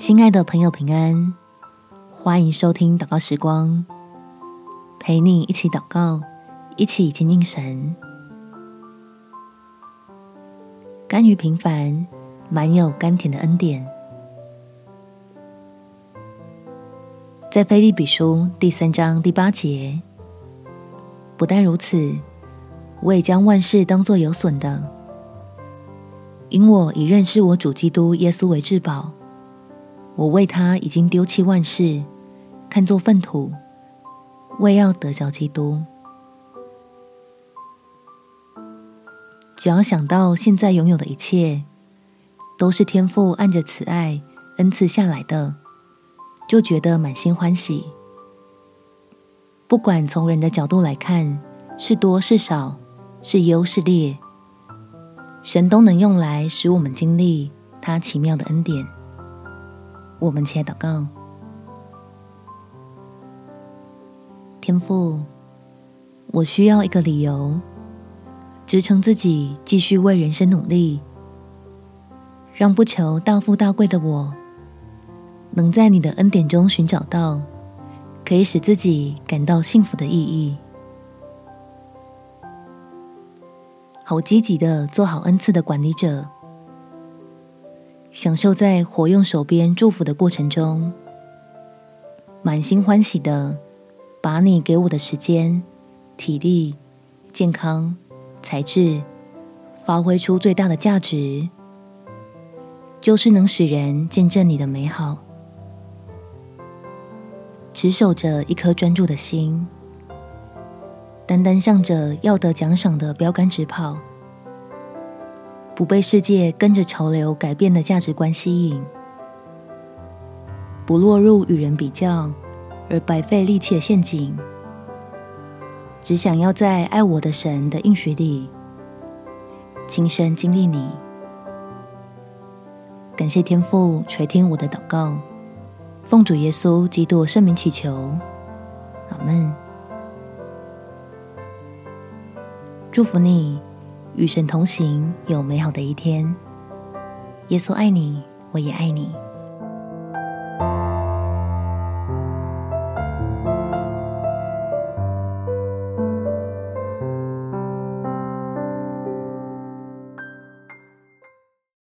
亲爱的朋友，平安！欢迎收听祷告时光，陪你一起祷告，一起亲近神。甘于平凡，满有甘甜的恩典。在腓立比书第三章第八节，不但如此，我也将万事当作有损的，因我以认识我主基督耶稣为至宝。我为他已经丢弃万事，看作粪土，为要得着基督。只要想到现在拥有的一切，都是天父按着慈爱恩赐下来的，就觉得满心欢喜。不管从人的角度来看，是多是少，是优是劣，神都能用来使我们经历他奇妙的恩典。我们且祷告，天父，我需要一个理由支撑自己继续为人生努力，让不求大富大贵的我，能在你的恩典中寻找到可以使自己感到幸福的意义，好积极的做好恩赐的管理者。享受在活用手边祝福的过程中，满心欢喜的把你给我的时间、体力、健康、才智发挥出最大的价值，就是能使人见证你的美好。持守着一颗专注的心，单单向着要得奖赏的标杆直跑。不被世界跟着潮流改变的价值观吸引，不落入与人比较而白费力气的陷阱，只想要在爱我的神的应许里亲身经历你。感谢天父垂听我的祷告，奉主耶稣基督圣名祈求，阿门。祝福你。与神同行，有美好的一天。耶稣爱你，我也爱你。